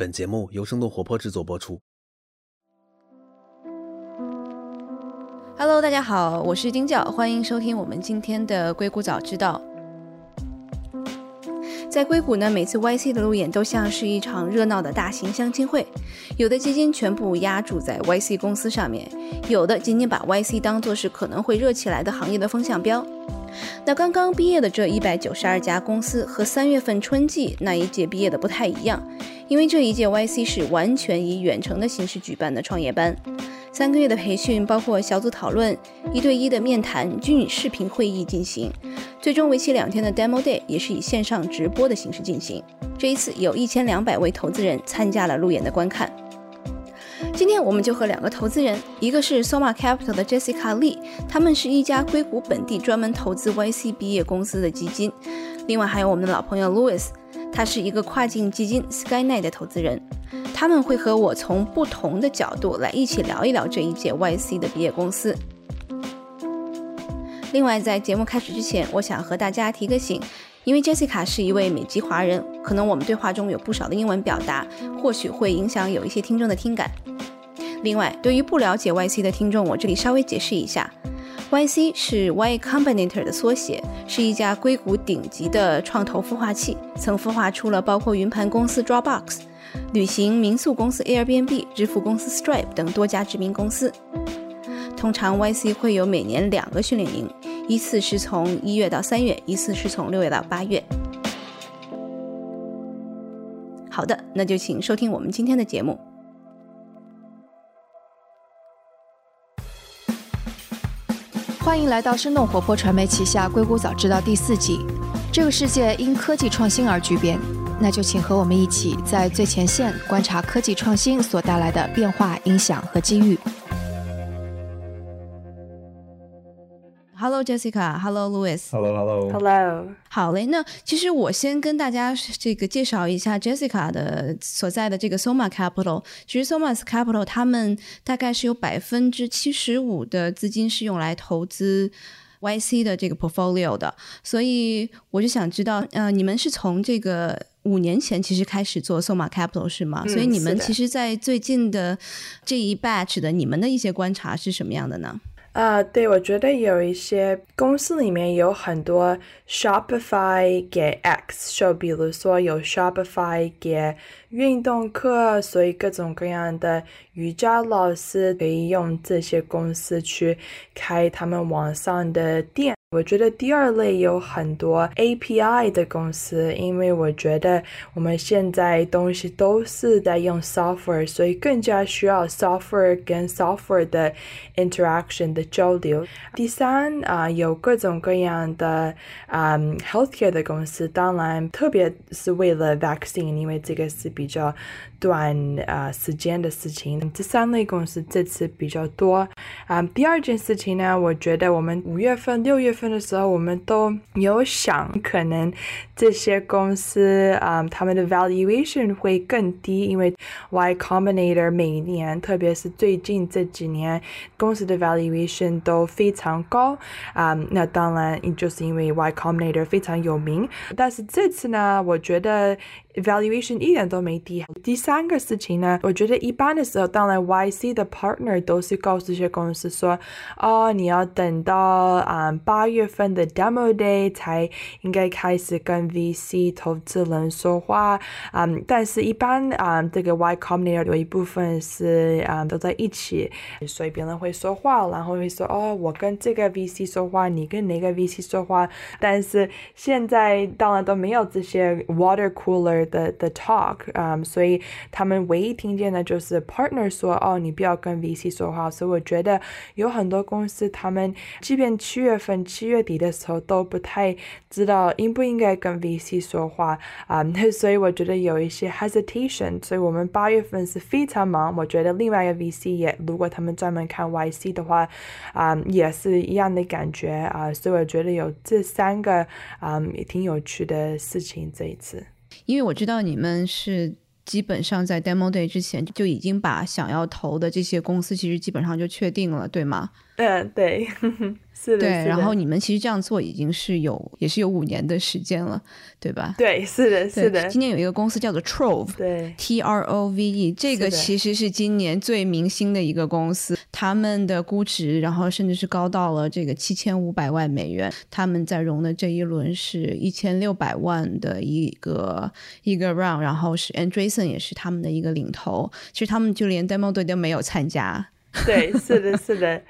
本节目由生动活泼制作播出。Hello，大家好，我是丁教，欢迎收听我们今天的硅谷早知道。在硅谷呢，每次 YC 的路演都像是一场热闹的大型相亲会，有的基金全部压注在 YC 公司上面，有的仅仅把 YC 当作是可能会热起来的行业的风向标。那刚刚毕业的这一百九十二家公司和三月份春季那一届毕业的不太一样。因为这一届 YC 是完全以远程的形式举办的创业班，三个月的培训包括小组讨论、一对一的面谈，均以视频会议进行。最终为期两天的 Demo Day 也是以线上直播的形式进行。这一次有一千两百位投资人参加了路演的观看。今天我们就和两个投资人，一个是 Soma Capital 的 Jessica Lee，他们是一家硅谷本地专门投资 YC 毕业公司的基金。另外还有我们的老朋友 Louis。他是一个跨境基金 Skynet 的投资人，他们会和我从不同的角度来一起聊一聊这一届 YC 的毕业公司。另外，在节目开始之前，我想和大家提个醒，因为 Jessica 是一位美籍华人，可能我们对话中有不少的英文表达，或许会影响有一些听众的听感。另外，对于不了解 YC 的听众，我这里稍微解释一下。YC 是 Y Combinator 的缩写，是一家硅谷顶级的创投孵化器，曾孵化出了包括云盘公司 Dropbox、旅行民宿公司 Airbnb、支付公司 Stripe 等多家知名公司。通常 YC 会有每年两个训练营，一次是从一月到三月，一次是从六月到八月。好的，那就请收听我们今天的节目。欢迎来到生动活泼传媒旗下《硅谷早知道》第四季。这个世界因科技创新而巨变，那就请和我们一起在最前线观察科技创新所带来的变化、影响和机遇。Hello Jessica，Hello Louis，Hello Hello，Hello。好嘞，那其实我先跟大家这个介绍一下 Jessica 的所在的这个 Soma Capital。其实 Soma Capital 他们大概是有百分之七十五的资金是用来投资 YC 的这个 portfolio 的，所以我就想知道，呃，你们是从这个五年前其实开始做 Soma Capital 是吗？所以你们其实，在最近的这一 batch 的你们的一些观察是什么样的呢？啊，对，我觉得有一些公司里面有很多 Shopify 给 X，就比如说有 Shopify 给运动课，所以各种各样的瑜伽老师可以用这些公司去开他们网上的店。我觉得第二类有很多 API 的公司，因为我觉得我们现在东西都是在用 software，所以更加需要 software 跟 software 的 interaction 的交流。第三啊，有各种各样的啊 healthcare 的公司，当然特别是为了 vaccine，因为这个是比较短啊时间的事情。这三类公司这次比较多啊。第二件事情呢，我觉得我们五月份、六月份。份的时候，我们都有想，可能这些公司啊，他们的 valuation 会更低，因为 Y Combinator 每年，特别是最近这几年，公司的 valuation 都非常高啊。那当然，就是因为 Y Combinator 非常有名。但是这次呢，我觉得。valuation 一点都没低。第三个事情呢，我觉得一般的时候，当然 YC 的 partner 都是告诉这些公司说，哦，你要等到啊八月份的 demo day 才应该开始跟 VC 投资人说话啊。但是，一般啊，这个 Y Combinator 有一部分是啊都在一起，所以别人会说话，然后会说，哦，我跟这个 VC 说话，你跟哪个 VC 说话。但是现在当然都没有这些 water cooler。的的 talk，嗯，所以他们唯一听见的就是 partner 说，哦，你不要跟 VC 说话。所以我觉得有很多公司，他们即便七月份、七月底的时候都不太知道应不应该跟 VC 说话啊。所以我觉得有一些 hesitation。所以我们八月份是非常忙。我觉得另外一个 VC 也，如果他们专门看 YC 的话，啊，也是一样的感觉啊。所以我觉得有这三个啊，也挺有趣的事情这一次。因为我知道你们是基本上在 demo day 之前就已经把想要投的这些公司其实基本上就确定了，对吗？嗯，对。是的，对，然后你们其实这样做已经是有也是有五年的时间了，对吧？对，是的，是的，今年有一个公司叫做 Trove。对，T R O V E，这个其实是今年最明星的一个公司，他们的估值，然后甚至是高到了这个七千五百万美元。他们在融的这一轮是一千六百万的一个一个 round，然后是 Andreessen 也是他们的一个领头。其实他们就连 demo day 都没有参加。对，是的，是的，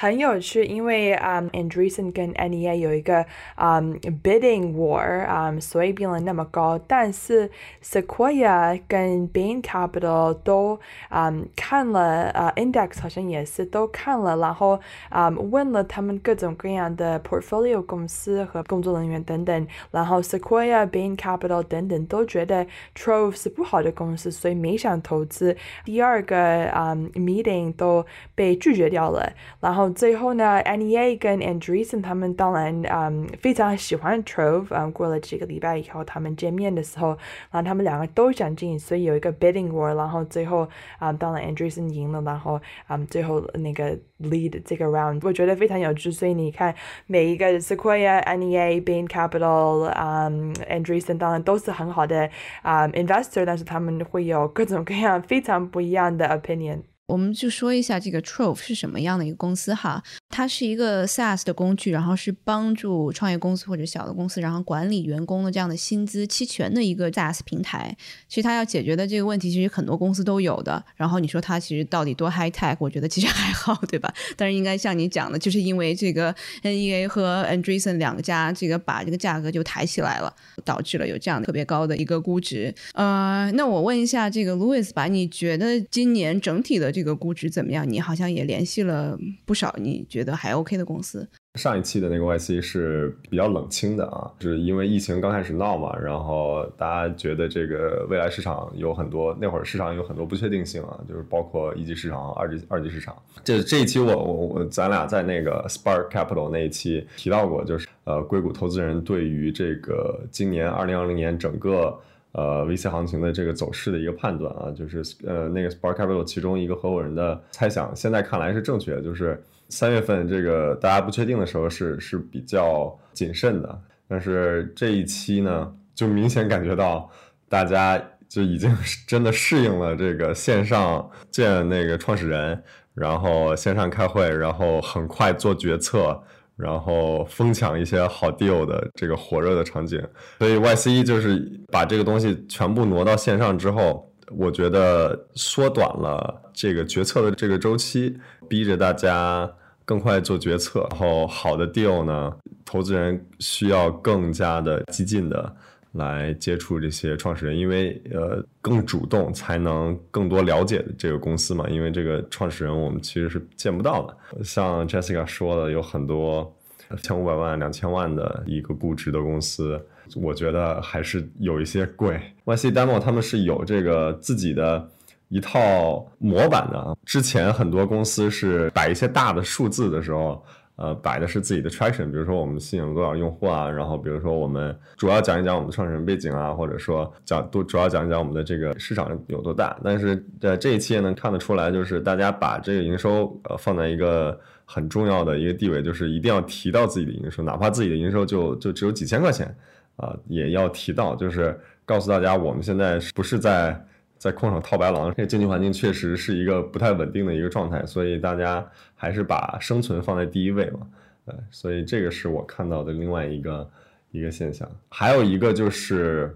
很有趣，因为啊、um, Andreessen 跟 NEA 有一个啊、um, bidding war 啊、所以变了那么高，但是 Sequoia 跟 Bain Capital 都啊、um, 看了啊、Index 好像也是都看了，然后啊、问了他们各种各样的 portfolio 公司和工作人员等等，然后 Sequoia、Bain Capital 等等都觉得 Trove 是不好的公司，所以没想投资。第二个啊、um, meeting 都被拒绝掉了。然后最后呢，NEA 跟 Andreessen 他们当然嗯非常喜欢 Trove，嗯过了几个礼拜以后，他们见面的时候，然后他们两个都想进，所以有一个 bidding war，然后最后啊、嗯、当然 Andreessen 赢了，然后嗯最后那个 lead 这个 round，我觉得非常有趣。所以你看每一个 Sequoia、NEA、Bain Capital，嗯 Andreessen 当然都是很好的啊、investor，但是他们会有各种各样非常不一样的 opinion。我们就说一下这个 Trove 是什么样的一个公司哈，它是一个 SaaS 的工具，然后是帮助创业公司或者小的公司，然后管理员工的这样的薪资期权的一个 SaaS 平台。其实它要解决的这个问题，其实很多公司都有的。然后你说它其实到底多 high tech，我觉得其实还好，对吧？但是应该像你讲的，就是因为这个 NEA 和 Andreessen 两个家这个把这个价格就抬起来了，导致了有这样特别高的一个估值。呃，那我问一下这个 Louis 吧，你觉得今年整体的这个估值怎么样？你好像也联系了不少你觉得还 OK 的公司。上一期的那个 YC 是比较冷清的啊，是因为疫情刚开始闹嘛，然后大家觉得这个未来市场有很多，那会儿市场有很多不确定性啊，就是包括一级市场、二级二级市场。这这一期我我我咱俩在那个 Spark Capital 那一期提到过，就是呃硅谷投资人对于这个今年二零二零年整个。呃，VC 行情的这个走势的一个判断啊，就是呃，那个 Spark Capital 其中一个合伙人的猜想，现在看来是正确的，就是三月份这个大家不确定的时候是是比较谨慎的，但是这一期呢，就明显感觉到大家就已经真的适应了这个线上见那个创始人，然后线上开会，然后很快做决策。然后疯抢一些好 deal 的这个火热的场景，所以 YC 就是把这个东西全部挪到线上之后，我觉得缩短了这个决策的这个周期，逼着大家更快做决策。然后好的 deal 呢，投资人需要更加的激进的来接触这些创始人，因为呃更主动才能更多了解这个公司嘛。因为这个创始人我们其实是见不到的，像 Jessica 说的，有很多千五百万、两千万的一个估值的公司，我觉得还是有一些贵。YC Demo 他们是有这个自己的一套模板的，之前很多公司是摆一些大的数字的时候。呃，摆的是自己的 traction，比如说我们吸引了多少用户啊，然后比如说我们主要讲一讲我们的创始人背景啊，或者说讲多主要讲一讲我们的这个市场有多大。但是在这一期也能看得出来，就是大家把这个营收呃放在一个很重要的一个地位，就是一定要提到自己的营收，哪怕自己的营收就就只有几千块钱啊、也要提到，就是告诉大家我们现在不是在。在空手套白狼，这个经济环境确实是一个不太稳定的一个状态，所以大家还是把生存放在第一位嘛。呃，所以这个是我看到的另外一个一个现象。还有一个就是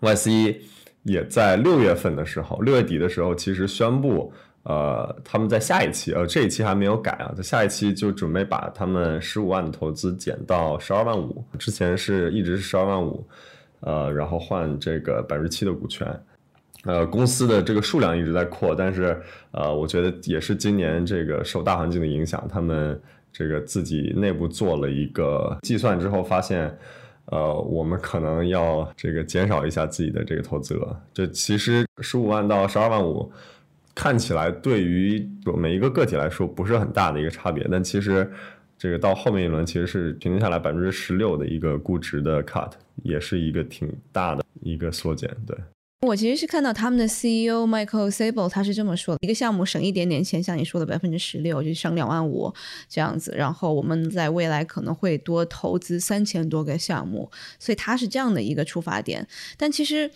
，YC 也在六月份的时候，六月底的时候，其实宣布，呃，他们在下一期，呃，这一期还没有改啊，在下一期就准备把他们十五万的投资减到十二万五，之前是一直是十二万五，呃，然后换这个百分之七的股权。呃，公司的这个数量一直在扩，但是呃，我觉得也是今年这个受大环境的影响，他们这个自己内部做了一个计算之后，发现，呃，我们可能要这个减少一下自己的这个投资额。这其实十五万到十二万五，看起来对于每一个个体来说不是很大的一个差别，但其实这个到后面一轮其实是平均下来百分之十六的一个估值的 cut，也是一个挺大的一个缩减，对。我其实是看到他们的 CEO Michael Sable，他是这么说的：一个项目省一点点钱，像你说的百分之十六，就省两万五这样子。然后我们在未来可能会多投资三千多个项目，所以他是这样的一个出发点。但其实。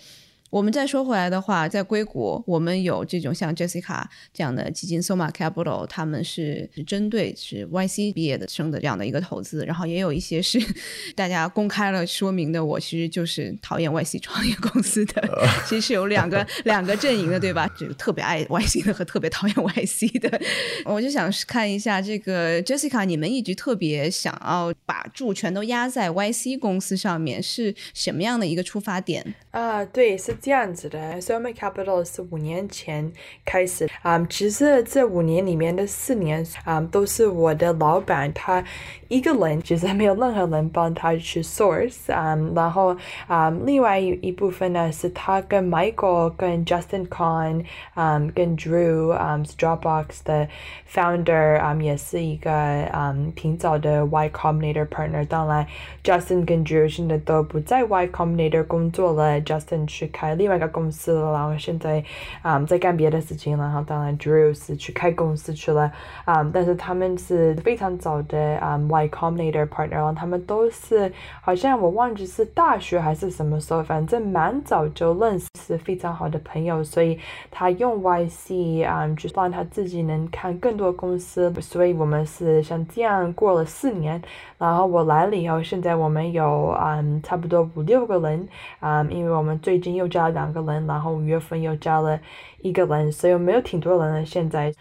我们再说回来的话，在硅谷，我们有这种像 Jessica 这样的基金，Soma Capital，他们是针对是 YC 毕业的生的这样的一个投资，然后也有一些是 大家公开了说明的，我其实就是讨厌 YC 创业公司的，其实有两个两个阵营的，对吧？就特别爱 YC 的和特别讨厌 YC 的。我就想看一下这个 Jessica，你们一直特别想要把注全都压在 YC 公司上面，是什么样的一个出发点？啊，对，是。这样子的，Soma Capital 是五年前开始啊，其实这五年里面的四年啊，都是我的老板他一个人，其实没有任何人帮他去 source 啊，然后啊，另外一一部分呢是他跟 Michael、跟 Justin Con 啊、跟 Drew 啊，Dropbox 的 founder 啊，也是一个啊挺早的 Y Combinator partner。当然，Justin 跟 Drew 现在都不在 Y Combinator 工作了，Justin 去开。另外一个公司了，然后现在啊在干别的事情了，然后当然 Drew 是去开公司去了啊，但是他们是非常早的啊 Y Combinator partner，然后他们都是好像我忘记是大学还是什么时候，反正蛮早就认识，是非常好的朋友，所以他用 YC 啊，就让他自己能看更多公司，所以我们是像这样过了四年，然后我来了以后，现在我们有啊差不多五六个人啊，因为我们最近又加。了两个人，然后五月份又加了一个人，所以没有挺多人了。现在。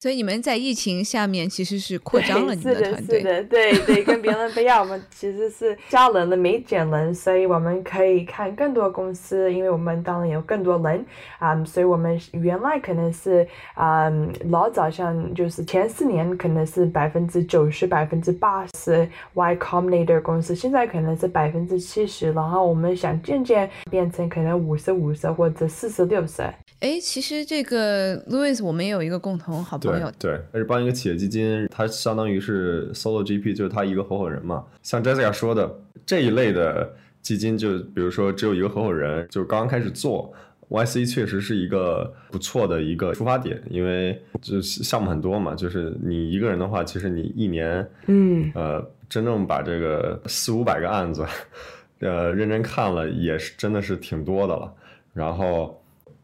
所以你们在疫情下面其实是扩张了你们的团队，是的，对对，跟别人不一样，我们 其实是加人了没减人，所以我们可以看更多公司，因为我们当然有更多人啊，所以我们原来可能是啊老早像就是前四年可能是百分之九十、百分之八十 Y Combinator 公司，现在可能是百分之七十，然后我们想渐渐变成可能五十五十或者四十六十。哎，其实这个 Louis，我们也有一个共同好朋友，对，他是帮一个企业基金，他相当于是 Solo GP，就是他一个合伙人嘛。像 Jessica 说的这一类的基金，就比如说只有一个合伙人，就刚刚开始做 YC，确实是一个不错的一个出发点，因为就项目很多嘛，就是你一个人的话，其实你一年，嗯，呃，真正把这个四五百个案子，呃，认真看了，也是真的是挺多的了，然后。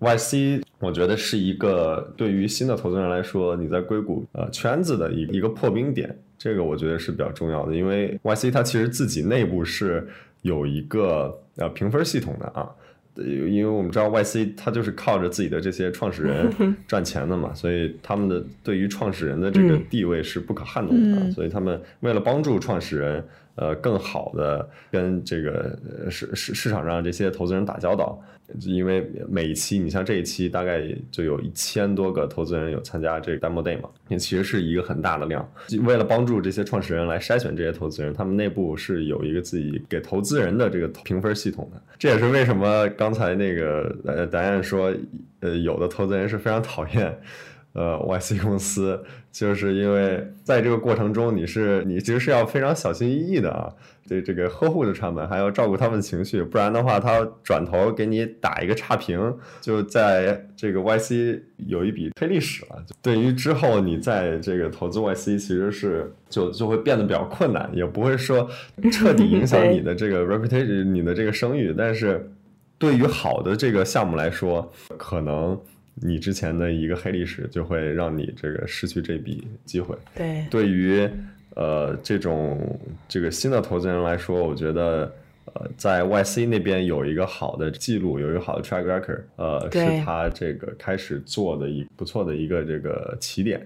YC，我觉得是一个对于新的投资人来说，你在硅谷呃圈子的一一个破冰点，这个我觉得是比较重要的。因为 YC 它其实自己内部是有一个呃评分系统的啊，因为我们知道 YC 它就是靠着自己的这些创始人 赚钱的嘛，所以他们的对于创始人的这个地位是不可撼动的，所以他们为了帮助创始人。呃，更好的跟这个市市市场上这些投资人打交道，因为每一期，你像这一期大概就有一千多个投资人有参加这个 demo day 嘛，也其实是一个很大的量。为了帮助这些创始人来筛选这些投资人，他们内部是有一个自己给投资人的这个评分系统的。这也是为什么刚才那个呃答案说，呃，有的投资人是非常讨厌。呃，YC 公司就是因为在这个过程中，你是你其实是要非常小心翼翼的啊，对这个呵护着他们，还要照顾他们的情绪，不然的话，他转头给你打一个差评，就在这个 YC 有一笔黑历史了。对于之后你在这个投资 YC，其实是就就会变得比较困难，也不会说彻底影响 你的这个 reputation，你的这个声誉，但是对于好的这个项目来说，可能。你之前的一个黑历史就会让你这个失去这笔机会。对，对于呃这种这个新的投资人来说，我觉得呃在 YC 那边有一个好的记录，有一个好的 track record，呃是他这个开始做的一不错的一个这个起点。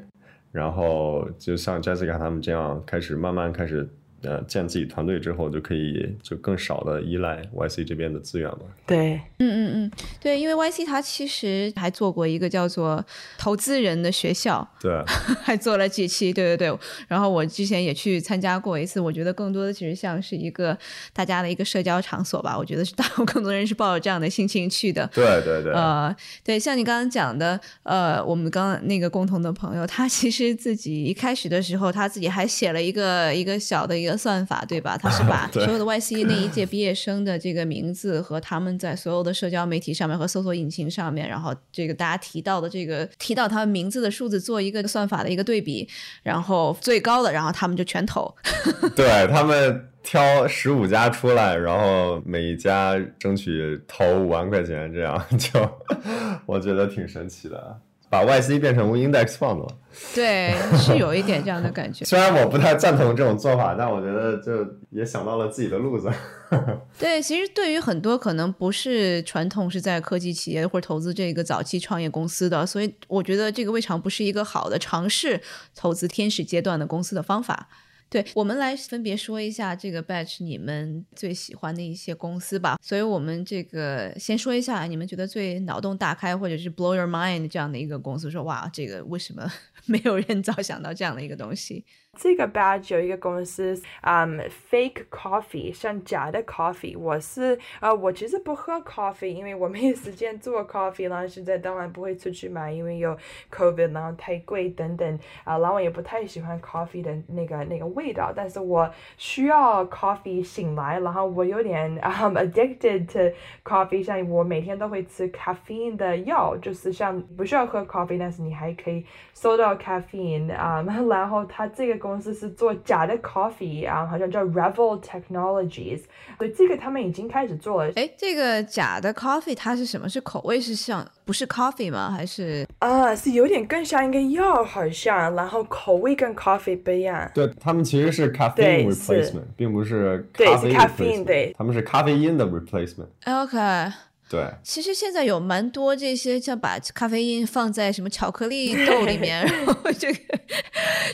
然后就像 Jessica 他们这样开始慢慢开始。呃，建自己团队之后，就可以就更少的依赖 YC 这边的资源了。对，嗯嗯嗯，对，因为 YC 它其实还做过一个叫做投资人的学校，对，还做了几期，对对对。然后我之前也去参加过一次，我觉得更多的其实像是一个大家的一个社交场所吧。我觉得是大更多人是抱着这样的心情去的。对对对。呃，对，像你刚刚讲的，呃，我们刚那个共同的朋友，他其实自己一开始的时候，他自己还写了一个一个小的一个。个算法，对吧？他是把所有的 YC 那一届毕业生的这个名字和他们在所有的社交媒体上面和搜索引擎上面，然后这个大家提到的这个提到他们名字的数字做一个算法的一个对比，然后最高的，然后他们就全投。对他们挑十五家出来，然后每一家争取投五万块钱，这样就 我觉得挺神奇的，把 YC 变成 index fund 了。对，是有一点这样的感觉。虽然我不太赞同这种做法，但我觉得就也想到了自己的路子。对，其实对于很多可能不是传统是在科技企业或者投资这个早期创业公司的，所以我觉得这个未尝不是一个好的尝试投资天使阶段的公司的方法。对我们来分别说一下这个 batch 你们最喜欢的一些公司吧。所以我们这个先说一下你们觉得最脑洞大开或者是 blow your mind 这样的一个公司，说哇，这个为什么 没有人早想到这样的一个东西？这个 badge 有一个公司，嗯、f a k e coffee，像假的 coffee。我是呃，我其实不喝 coffee，因为我没有时间做 coffee，然后现在当然不会出去买，因为有 covid，然后太贵等等啊、然后我也不太喜欢 coffee 的那个那个味道，但是我需要 coffee 醒来，然后我有点嗯、addicted to coffee，像我每天都会吃 caffeine 的药，就是像不需要喝 coffee，但是你还可以收到 caffeine 啊、然后它这个公司是做假的 coffee 啊、好像叫 Revel Technologies，所以这个他们已经开始做了哎，这个假的 coffee 它是什么？是口味是像不是 coffee 吗？还是啊，是有点更像一个药好像，然后口味跟 coffee 不一样。对他们其实是 caffeine replacement，并不是对咖啡是 caffeine，replacement，对他们是咖啡因的 replacement。OK？对，其实现在有蛮多这些，像把咖啡因放在什么巧克力豆里面，然后这个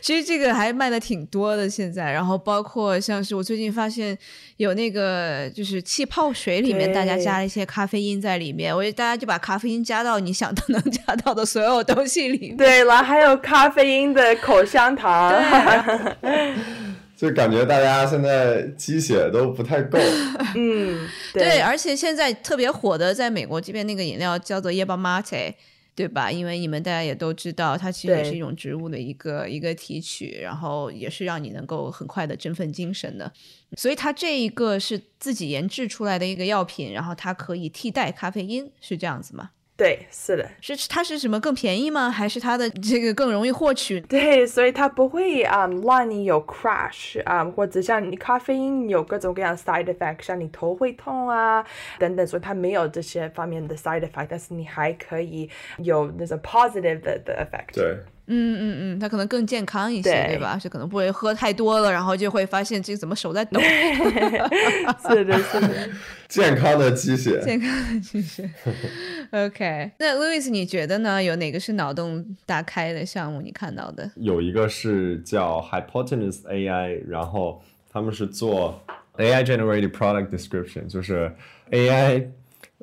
其实这个还卖的挺多的现在。然后包括像是我最近发现有那个就是气泡水里面，大家加了一些咖啡因在里面，我觉得大家就把咖啡因加到你想都能加到的所有东西里面。对，了还有咖啡因的口香糖。就感觉大家现在鸡血都不太够。嗯，对，而且现在特别火的，在美国这边那个饮料叫做 Yerba Mate，对吧？因为你们大家也都知道，它其实也是一种植物的一个一个提取，然后也是让你能够很快的振奋精神的。所以它这一个是自己研制出来的一个药品，然后它可以替代咖啡因，是这样子吗？对，是的。是它是什么更便宜吗？还是它的这个更容易获取？对，所以它不会啊、um, 让你有 crash 啊、或者像你咖啡因有各种各样 side effect，像你头会痛啊等等，所以它没有这些方面的 side effect，但是你还可以有那种 positive 的的 effect。对，嗯嗯嗯，它可能更健康一些，对对吧？是可能不会喝太多了，然后就会发现这怎么手在抖。是的，是的。健康的鸡血。健康的鸡血。OK，那 Louis，你觉得呢？有哪个是脑洞大开的项目？你看到的？有一个是叫 Hypotenuse AI，然后他们是做 AI generated product description，就是 AI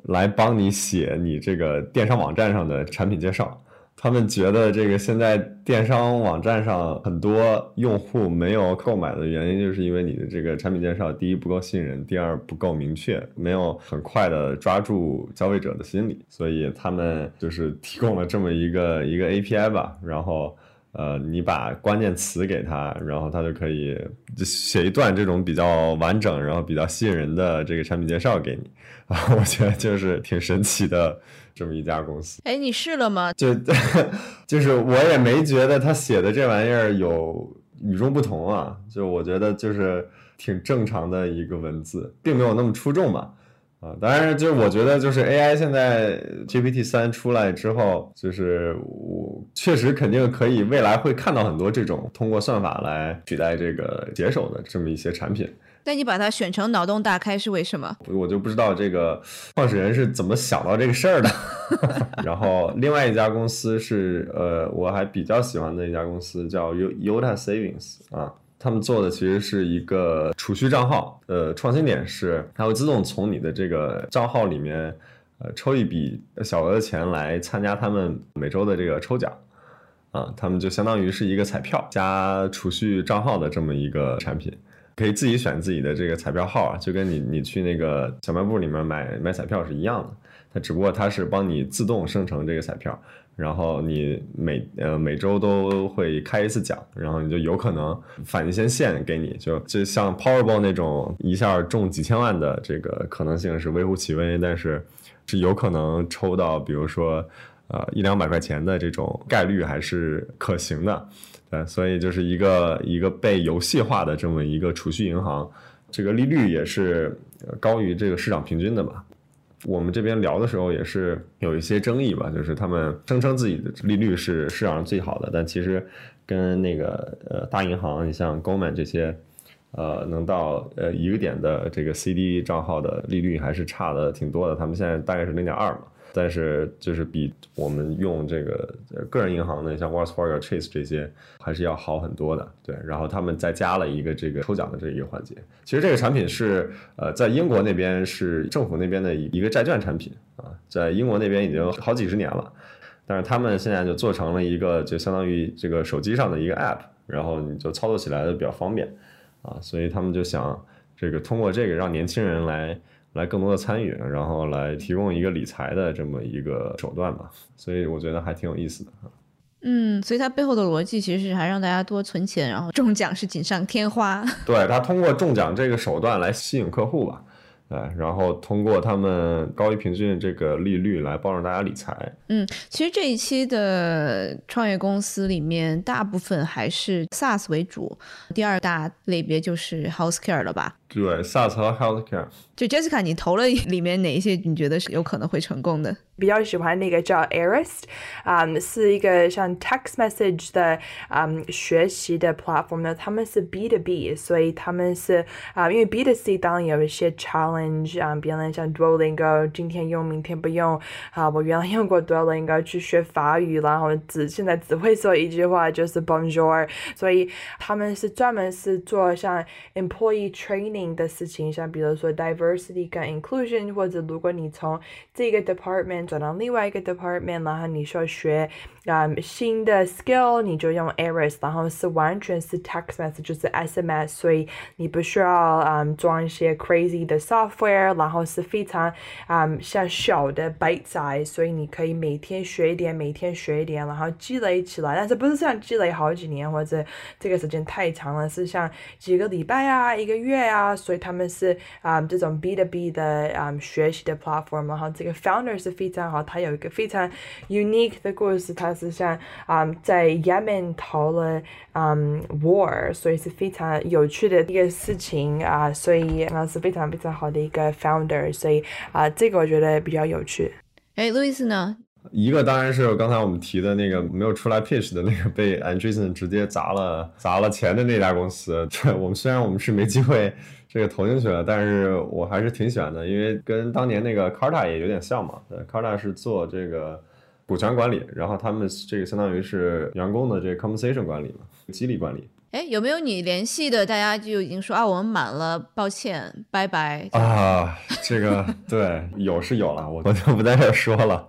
来帮你写你这个电商网站上的产品介绍。他们觉得这个现在电商网站上很多用户没有购买的原因，就是因为你的这个产品介绍，第一不够信任，第二不够明确，没有很快的抓住消费者的心理，所以他们就是提供了这么一个一个 API 吧，然后。呃，你把关键词给他，然后他就可以写一段这种比较完整，然后比较吸引人的这个产品介绍给你啊，我觉得就是挺神奇的这么一家公司。哎，你试了吗？就 就是我也没觉得他写的这玩意儿有与众不同啊，就我觉得就是挺正常的一个文字，并没有那么出众吧。啊，当然，就是我觉得，就是 AI 现在 GPT 三出来之后，就是我确实肯定可以，未来会看到很多这种通过算法来取代这个写手的这么一些产品。那你把它选成脑洞大开是为什么？我就不知道这个创始人是怎么想到这个事儿的。然后另外一家公司是呃，我还比较喜欢的一家公司叫 Yota Savings 啊。他们做的其实是一个储蓄账号，呃，创新点是它会自动从你的这个账号里面，呃，抽一笔小额的钱来参加他们每周的这个抽奖，啊，他们就相当于是一个彩票加储蓄账号的这么一个产品，可以自己选自己的这个彩票号啊，就跟你你去那个小卖部里面买买彩票是一样的。它只不过它是帮你自动生成这个彩票，然后你每呃每周都会开一次奖，然后你就有可能返一些现给你，就就像 Powerball 那种一下中几千万的这个可能性是微乎其微，但是是有可能抽到，比如说呃一两百块钱的这种概率还是可行的。对，所以就是一个一个被游戏化的这么一个储蓄银行，这个利率也是高于这个市场平均的吧。我们这边聊的时候也是有一些争议吧，就是他们声称自己的利率是市场上最好的，但其实跟那个呃大银行，你像 Goldman 这些，呃能到呃一个点的这个 CD 账号的利率还是差的挺多的，他们现在大概是零点二嘛。但是就是比我们用这个个人银行的，像 w a r s Fargo、Chase 这些，还是要好很多的。对，然后他们再加了一个这个抽奖的这一个环节。其实这个产品是呃，在英国那边是政府那边的一个债券产品啊，在英国那边已经好几十年了。但是他们现在就做成了一个，就相当于这个手机上的一个 App，然后你就操作起来就比较方便啊，所以他们就想这个通过这个让年轻人来。来更多的参与，然后来提供一个理财的这么一个手段吧，所以我觉得还挺有意思的嗯，所以它背后的逻辑其实是还让大家多存钱，然后中奖是锦上添花。对，它通过中奖这个手段来吸引客户吧。对，然后通过他们高于平均的这个利率来帮助大家理财。嗯，其实这一期的创业公司里面，大部分还是 SaaS 为主，第二大类别就是 Healthcare 了吧？对，SaaS 和 Healthcare。就 Jessica，你投了里面哪一些？你觉得是有可能会成功的？比较喜欢那个叫 Arist，啊，是一个像 text message 的啊学习的 platform 呢。他们是 B 的 B，所以他们是啊，因为 B 的 C 当然有一些 challenge 啊，别人像 Duolingo，今天用明天不用啊。我原来用过 Duolingo 去学法语，然后只现在只会说一句话就是 Bonjour，所以他们是专门是做像 employee training 的事情，像比如说 diversity 跟 inclusion，或者如果你从这个 department 转到另外一个 department，然后你需要学嗯新的 skill，你就用 Aris，然后是完全是 text message，就是 SMS，所以你不需要嗯装一些 crazy 的 software，然后是非常嗯像小的 bite size，所以你可以每天学一点，每天学一点，然后积累起来。但是不是像积累好几年或者这个时间太长了，是像几个礼拜啊，一个月啊，所以他们是啊这种 B 的 B 的啊学习的 platform，然后这个 founder 是非常好，他有一个非常 unique 的故事，他是像啊在 Yemen 逃了嗯 war，所以是非常有趣的一个事情啊，所以啊是非常非常好的一个 founder，所以啊这个我觉得比较有趣。哎，路易斯呢？一个当然是刚才我们提的那个没有出来 pitch 的那个被 Andreessen 直接砸了砸了钱的那家公司，这我们虽然我们是没机会。这个投进去了，但是我还是挺喜欢的，因为跟当年那个 Carta 也有点像嘛。对，Carta 是做这个股权管理，然后他们这个相当于是员工的这个 compensation 管理嘛，激励管理。哎，有没有你联系的？大家就已经说啊，我们满了，抱歉，拜拜啊。这个 对，有是有了，我我就不在这说了，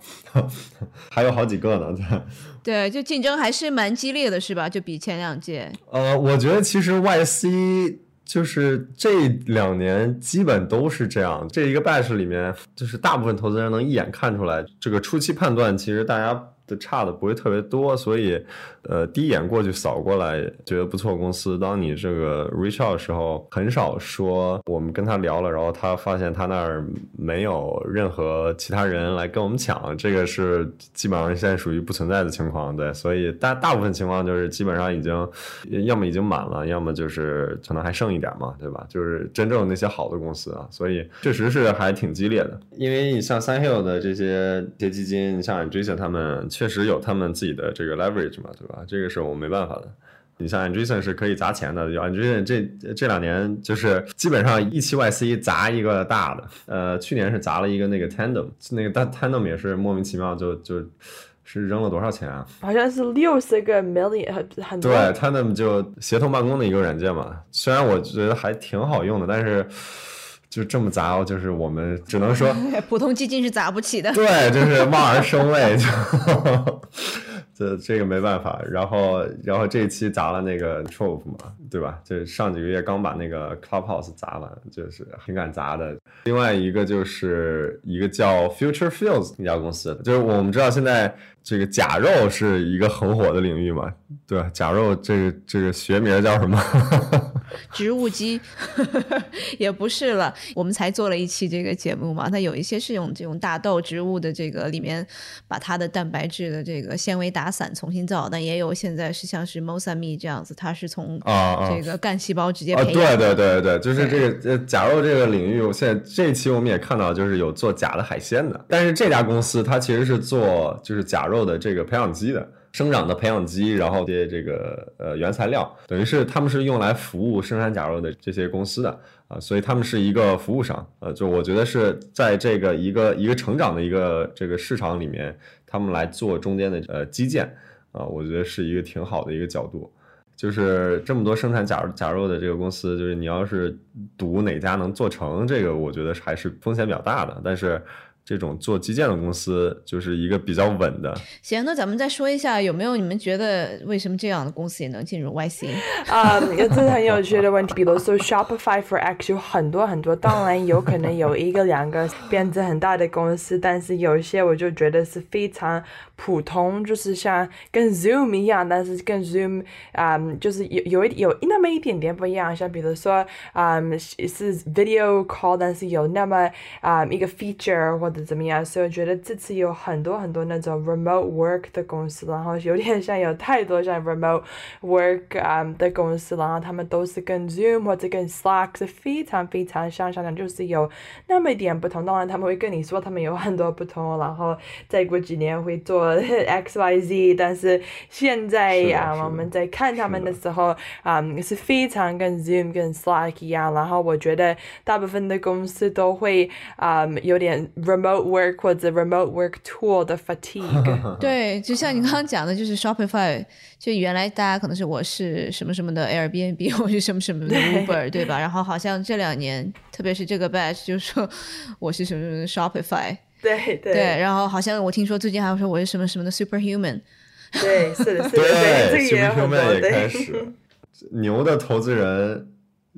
还有好几个呢。对，就竞争还是蛮激烈的，是吧？就比前两届。呃，我觉得其实 YC。就是这两年基本都是这样，这一个 batch 里面，就是大部分投资人能一眼看出来，这个初期判断其实大家。的差的不会特别多，所以，呃，第一眼过去扫过来觉得不错公司。当你这个 reach out 的时候，很少说我们跟他聊了，然后他发现他那儿没有任何其他人来跟我们抢，这个是基本上现在属于不存在的情况。对，所以大大部分情况就是基本上已经要么已经满了，要么就是可能还剩一点嘛，对吧？就是真正那些好的公司啊，所以确实是还挺激烈的。因为你像三 hill 的这些这些基金，你像 Jason 他们。确实有他们自己的这个 leverage 嘛，对吧？这个是我们没办法的。你像 Andreessen 是可以砸钱的，Andreessen 这这两年就是基本上一期 YC 砸一个大的。呃，去年是砸了一个那个 Tandem，那个但 Tandem 也是莫名其妙就就是扔了多少钱啊？好像是六十个 million，很很多。对，Tandem 就协同办公的一个软件嘛，虽然我觉得还挺好用的，但是。就这么砸，就是我们只能说，普通基金是砸不起的。对，就是望而生畏，就 这这个没办法。然后然后这一期砸了那个 Trove 嘛，对吧？就是上几个月刚把那个 Clubhouse 砸完，就是挺敢砸的。另外一个就是一个叫 Future Fields 那家公司，就是我们知道现在这个假肉是一个很火的领域嘛，对吧？假肉这个这个学名叫什么？植物基 也不是了，我们才做了一期这个节目嘛。它有一些是用这种大豆植物的这个里面把它的蛋白质的这个纤维打散重新造，但也有现在是像是 Mosami 这样子，它是从这个干细胞直接培养。对对对对，就是这个呃假肉这个领域，现在这一期我们也看到，就是有做假的海鲜的，但是这家公司它其实是做就是假肉肉的这个培养基的。生长的培养基，然后些这个呃原材料，等于是他们是用来服务生产假肉的这些公司的啊，所以他们是一个服务商，呃，就我觉得是在这个一个一个成长的一个这个市场里面，他们来做中间的呃基建啊，我觉得是一个挺好的一个角度。就是这么多生产假假肉的这个公司，就是你要是赌哪家能做成这个，我觉得还是风险比较大的，但是。这种做基建的公司就是一个比较稳的。行，那咱们再说一下，有没有你们觉得为什么这样的公司也能进入 YC？啊，这是很有趣的问题。比如说 Shopify for X 有很多很多，当然有可能有一个两个变成很大的公司，但是有一些我就觉得是非常普通，就是像跟 Zoom 一样，但是跟 Zoom 啊，就是有有一有那么一点点不一样。像比如说啊，是 video call，但是有那么啊一个 feature 或怎么样？所以我觉得这次有很多很多那种 remote work 的公司，然后有点像有太多像 remote work 啊的公司，然后他们都是跟 Zoom 或者跟 Slack 是非常非常相像的，就是有那么一点不同。当然他们会跟你说他们有很多不同，然后再过几年会做 X Y Z。但是现在啊，我们在看他们的时候啊，是非常跟 Zoom 跟 Slack 一样。然后我觉得大部分的公司都会啊有点 remote。Remote work 或者 remote work tool 的 fatigue，对，就像你刚刚讲的，就是 Shopify，就原来大家可能是我是什么什么的 Airbnb，我是什么什么的 Uber，对吧？然后好像这两年，特别是这个 batch，就说我是什么什么的 Shopify，对对，然后好像我听说最近还有说我是什么什么的 Superhuman，对，是的，是的，对，Superhuman 也开始，牛的投资人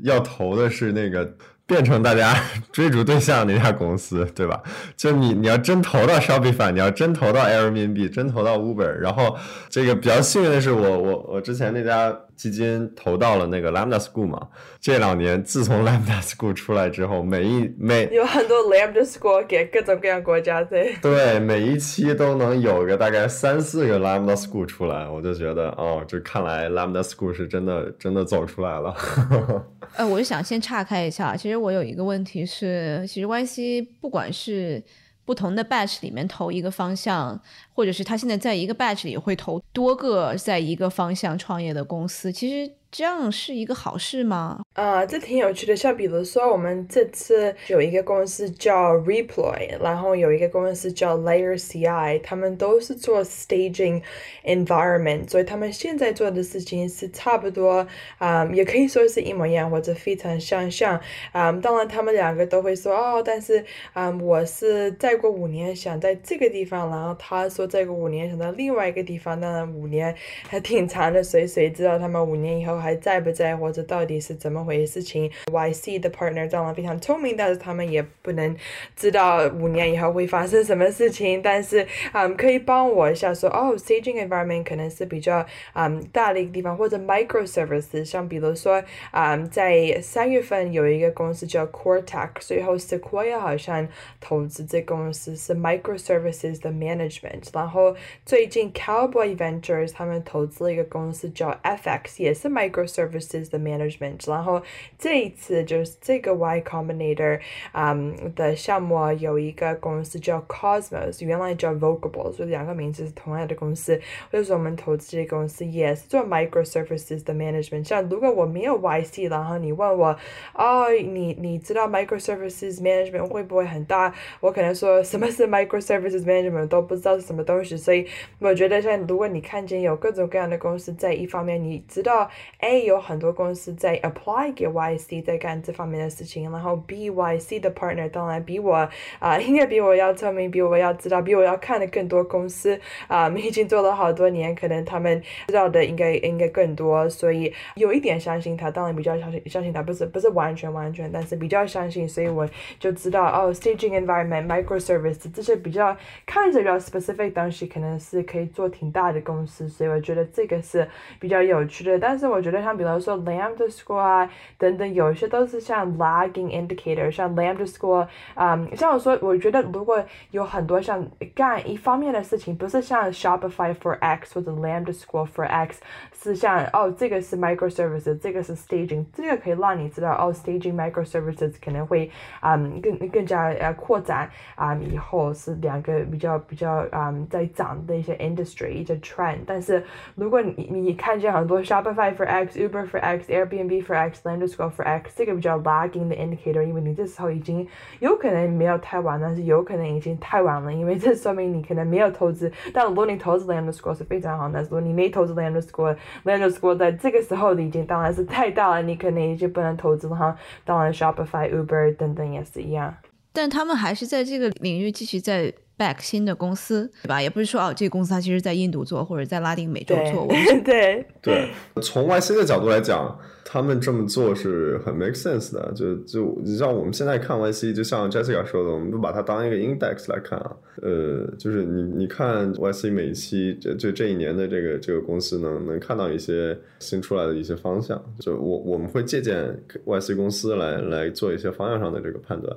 要投的是那个。变成大家 追逐对象那家公司，对吧？就你，你要真投到 Shopify，你要真投到 Airbnb，真投到 Uber，然后这个比较幸运的是，我我我之前那家。基金投到了那个 Lambda School 嘛？这两年自从 Lambda School 出来之后，每一每有很多 Lambda School 给各种各样国家的。对，每一期都能有个大概三四个 Lambda School 出来，我就觉得哦，这看来 Lambda School 是真的真的走出来了。呃，我就想先岔开一下，其实我有一个问题是，其实 YC 不管是。不同的 batch 里面投一个方向，或者是他现在在一个 batch 里会投多个在一个方向创业的公司，其实。这样是一个好事吗？啊，这挺有趣的。像比如说，我们这次有一个公司叫 Reploy，然后有一个公司叫 Layer CI，他们都是做 staging environment，所以他们现在做的事情是差不多啊，也可以说是一模一样或者非常相像啊。当然，他们两个都会说哦，但是啊，我是再过五年想在这个地方，然后他说再过五年想到另外一个地方。当然，五年还挺长的，谁谁知道他们五年以后。还在不在，或者到底是怎么回事情？YC 的 partner 当然非常聪明，但是他们也不能知道五年以后会发生什么事情。但是，嗯，可以帮我一下说，哦，staging environment 可能是比较嗯大的一个地方，或者 microservices，像比如说，嗯，在三月份有一个公司叫 Cortex，最后 Sequoia 好像投资这公司是 microservices 的 management。然后最近 Cowboy Ventures 他们投资了一个公司叫 FX，也是 micro microservices 的 management，然后这一次就是这个 Y Combinator 啊、um, 的项目有一个公司叫 Cosmos，原来叫 Vocable，所以两个名字是同样的公司。或者说我们投资这个公司也是做 microservices 的 management。像如果我没有 YC，然后你问我，哦，你你知道 microservices management 会不会很大？我可能说什么是 microservices management 都不知道是什么东西。所以我觉得像如果你看见有各种各样的公司在一方面，你知道 A 有很多公司在 apply 给 YC 在干这方面的事情，然后 B YC 的 partner 当然比我啊、应该比我要聪明，比我要知道，比我要看的更多公司啊、已经做了好多年，可能他们知道的应该应该更多，所以有一点相信他，当然比较相信相信他，不是不是完全完全，但是比较相信，所以我就知道哦，staging environment、microservice 这些比较看着比较 specific 东西，可能是可以做挺大的公司，所以我觉得这个是比较有趣的。但是我觉得像比如说 Lambda score 啊等等，有一些都是像 lagging indicator，像 Lambda score，嗯，像我说，我觉得如果有很多像干一方面的事情，不是像 Shopify for X 或者 Lambda score for X，是像哦这个是 microservices，这个是 staging，这个可以让你知道哦 staging microservices 可能会嗯更更加呃扩展啊、以后是两个比较比较嗯在涨的一些 industry 一些 trend，但是如果你你看见很多 Shopify for、Uber for X、Airbnb for X、Lambda score for X，这个比较 lagging 的 indicator，因为你这时候已经有可能没有太晚，但是有可能已经太晚了，因为这说明你可能没有投资。但如果你投资 Lambda score 是非常好，但是如果你没投资 Lambda score，Lambda score 在这个时候已经当然是太大了，你可能已经不能投资了哈。当然 Shopify、Uber 等等也是一样。 但他们还是在这个领域继续在 back 新的公司，对吧？也不是说哦，这个公司它其实在印度做或者在拉丁美洲做，对 对，从 YC 的角度来讲，他们这么做是很 make sense 的。就就你像我们现在看 YC，就像 Jessica 说的，我们就把它当一个 index 来看啊。呃，就是你你看 YC 每一期这就这一年的这个这个公司能能看到一些新出来的一些方向。就我我们会借鉴 YC 公司来来做一些方向上的这个判断，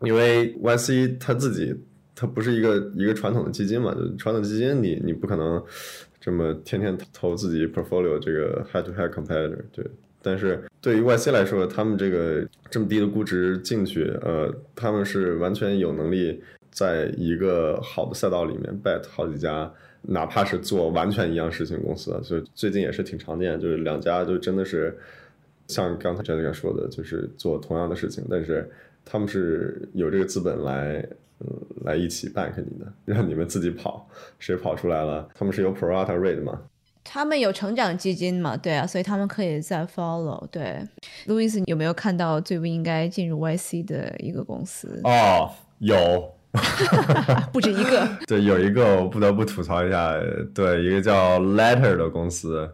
因为 YC 它自己。它不是一个一个传统的基金嘛？就传统基金你，你不可能这么天天投自己 portfolio 这个 head to head competitor，对。但是对于 YC 来说，他们这个这么低的估值进去，呃，他们是完全有能力在一个好的赛道里面 bet 好几家，哪怕是做完全一样事情公司，所以最近也是挺常见，就是两家就真的是像刚才 Jessica 说的，就是做同样的事情，但是他们是有这个资本来。嗯，来一起 back 你的，让你们自己跑，谁跑出来了？他们是有 pro rata rate 吗？他们有成长基金嘛？对啊，所以他们可以再 follow。对，路易斯有没有看到最不应该进入 YC 的一个公司？哦，有，不止一个。对，有一个我不得不吐槽一下，对，一个叫 Letter 的公司。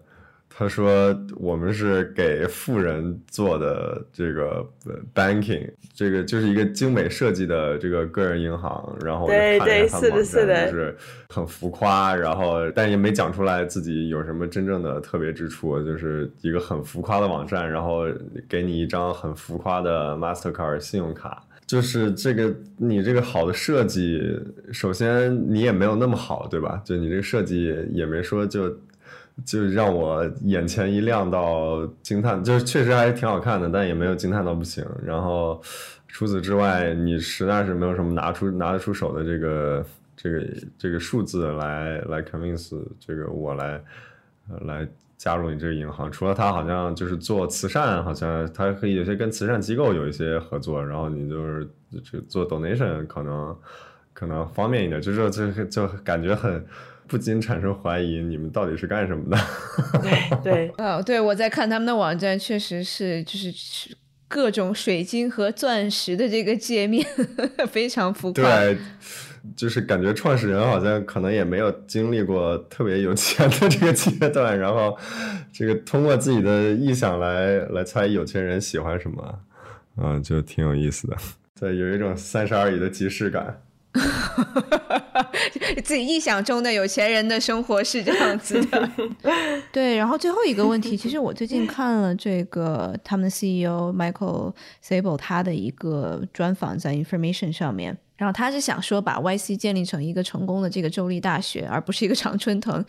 他说：“我们是给富人做的这个 banking，这个就是一个精美设计的这个个人银行。然后我就看了他们网站，就是很浮夸，然后但也没讲出来自己有什么真正的特别之处，就是一个很浮夸的网站，然后给你一张很浮夸的 Mastercard 信用卡。就是这个你这个好的设计，首先你也没有那么好，对吧？就你这个设计也没说就。”就让我眼前一亮到惊叹，就是确实还是挺好看的，但也没有惊叹到不行。然后除此之外，你实在是没有什么拿出拿得出手的这个这个这个数字来来 convince 这个我来来加入你这个银行。除了他好像就是做慈善，好像他可以有些跟慈善机构有一些合作，然后你就是就做 donation 可能可能方便一点，就是就就感觉很。不禁产生怀疑，你们到底是干什么的？对对，哦，对，我在看他们的网站，确实是就是各种水晶和钻石的这个界面，非常浮夸。对，就是感觉创始人好像可能也没有经历过特别有钱的这个阶段，然后这个通过自己的臆想来来猜有钱人喜欢什么，嗯，就挺有意思的。对，有一种三十而已的即视感。自己臆想中的有钱人的生活是这样子的，对。然后最后一个问题，其实我最近看了这个他们的 CEO Michael Sable 他的一个专访在 Information 上面，然后他是想说把 YC 建立成一个成功的这个州立大学，而不是一个常春藤。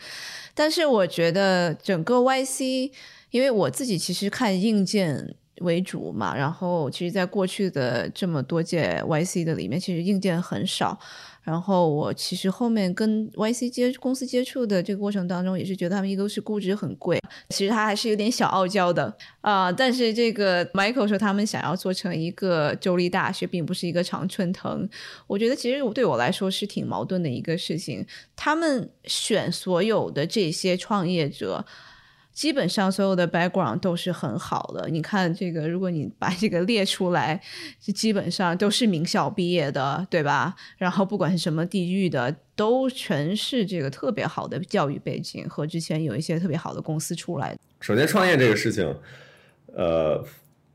但是我觉得整个 YC，因为我自己其实看硬件。为主嘛，然后其实，在过去的这么多届 YC 的里面，其实硬件很少。然后我其实后面跟 YC 接公司接触的这个过程当中，也是觉得他们一个是估值很贵，其实他还是有点小傲娇的啊。但是这个 Michael 说他们想要做成一个州立大学，并不是一个常春藤。我觉得其实对我来说是挺矛盾的一个事情。他们选所有的这些创业者。基本上所有的 background 都是很好的。你看这个，如果你把这个列出来，基本上都是名校毕业的，对吧？然后不管是什么地域的，都全是这个特别好的教育背景和之前有一些特别好的公司出来。首先，创业这个事情，呃，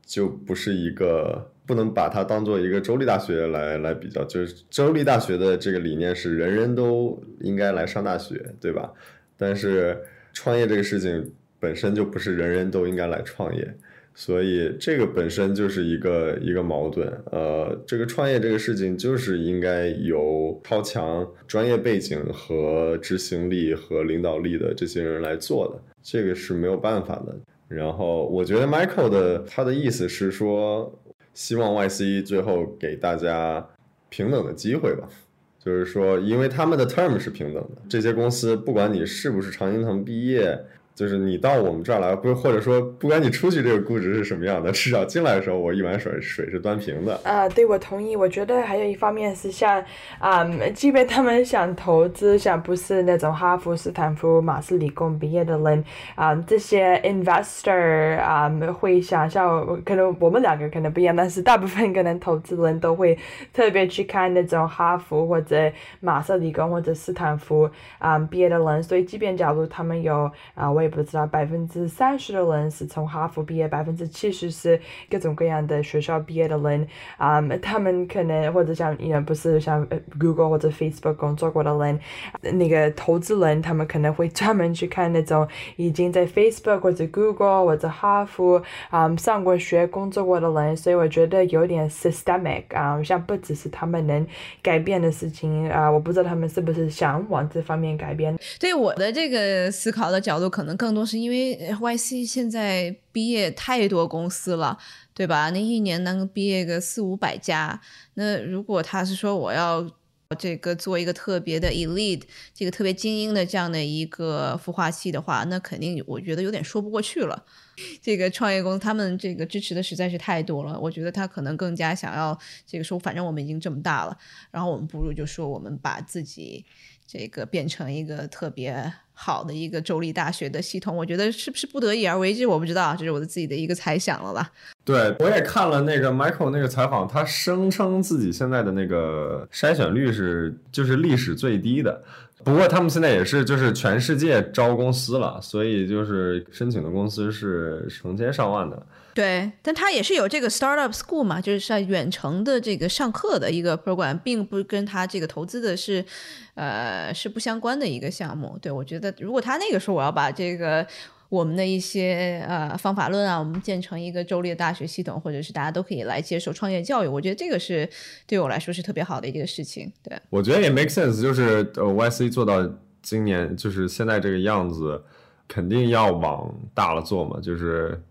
就不是一个不能把它当做一个州立大学来来比较，就是州立大学的这个理念是人人都应该来上大学，对吧？但是创业这个事情。本身就不是人人都应该来创业，所以这个本身就是一个一个矛盾。呃，这个创业这个事情就是应该由超强专业背景和执行力和领导力的这些人来做的，这个是没有办法的。然后我觉得 Michael 的他的意思是说，希望 YC 最后给大家平等的机会吧，就是说，因为他们的 term 是平等的，这些公司不管你是不是常青藤毕业。就是你到我们这儿来，不或者说不管你出去这个估值是什么样的，至少进来的时候我一碗水水是端平的。啊，对，我同意。我觉得还有一方面是像啊，即便他们想投资，像不是那种哈佛、斯坦福、马斯理工毕业的人啊，这些 investor 啊会想象，可能我们两个可能不一样，但是大部分可能投资人都会特别去看那种哈佛或者马斯理工或者斯坦福啊毕业的人。所以，即便假如他们有啊我。我也不知道，百分之三十的人是从哈佛毕业，百分之七十是各种各样的学校毕业的人啊。他们可能或者像，也不是像 Google 或者 Facebook 工作过的人，那个投资人他们可能会专门去看那种已经在 Facebook 或者 Google 或者哈佛啊上过学、工作过的人。所以我觉得有点 systemic 啊，像不只是他们能改变的事情啊，我不知道他们是不是想往这方面改变。对我的这个思考的角度，可能。更多是因为 YC 现在毕业太多公司了，对吧？那一年能毕业个四五百家。那如果他是说我要这个做一个特别的 elite，这个特别精英的这样的一个孵化器的话，那肯定我觉得有点说不过去了。这个创业公司他们这个支持的实在是太多了，我觉得他可能更加想要这个说，反正我们已经这么大了，然后我们不如就说我们把自己这个变成一个特别。好的一个州立大学的系统，我觉得是不是不得已而为之，我不知道，这是我的自己的一个猜想了吧。对，我也看了那个 Michael 那个采访，他声称自己现在的那个筛选率是就是历史最低的。不过他们现在也是就是全世界招公司了，所以就是申请的公司是成千上万的。对，但他也是有这个 startup school 嘛，就是在远程的这个上课的一个 program，并不跟他这个投资的是，呃，是不相关的一个项目。对我觉得，如果他那个时候我要把这个我们的一些呃方法论啊，我们建成一个州立大学系统，或者是大家都可以来接受创业教育，我觉得这个是对我来说是特别好的一个事情。对，我觉得也 make sense，就是呃 YC 做到今年就是现在这个样子，肯定要往大了做嘛，就是。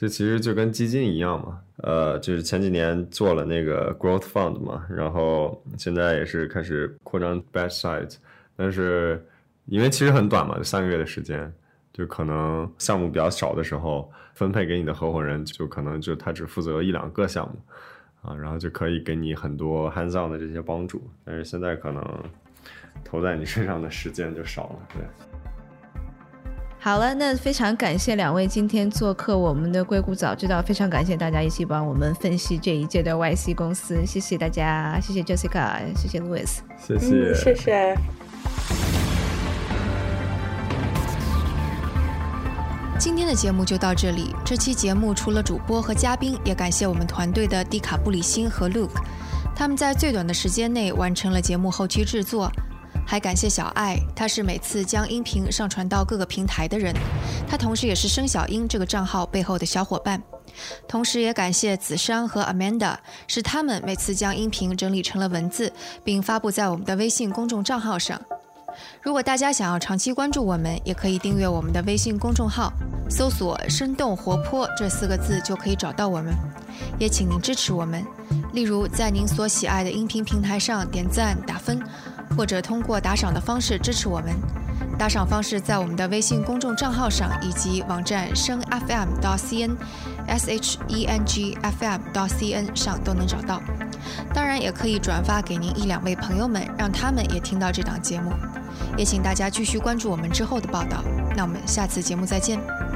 这其实就跟基金一样嘛，呃，就是前几年做了那个 growth fund 嘛，然后现在也是开始扩张 bad side，但是因为其实很短嘛，就三个月的时间，就可能项目比较少的时候，分配给你的合伙人就可能就他只负责一两个项目，啊，然后就可以给你很多 hands on 的这些帮助，但是现在可能投在你身上的时间就少了，对。好了，那非常感谢两位今天做客我们的硅谷早知道，非常感谢大家一起帮我们分析这一届的 YC 公司，谢谢大家，谢谢 Jessica，谢谢 Louis，谢谢，谢谢。今天的节目就到这里，这期节目除了主播和嘉宾，也感谢我们团队的迪卡布里辛和 Luke，他们在最短的时间内完成了节目后期制作。还感谢小爱，她是每次将音频上传到各个平台的人，她同时也是生小英这个账号背后的小伙伴。同时也感谢子珊和 Amanda，是他们每次将音频整理成了文字，并发布在我们的微信公众账号上。如果大家想要长期关注我们，也可以订阅我们的微信公众号，搜索“生动活泼”这四个字就可以找到我们。也请您支持我们，例如在您所喜爱的音频平台上点赞打分。或者通过打赏的方式支持我们，打赏方式在我们的微信公众账号上以及网站声 FM 到 CN S H E N G F M 到 C N 上都能找到。当然，也可以转发给您一两位朋友们，让他们也听到这档节目。也请大家继续关注我们之后的报道。那我们下次节目再见。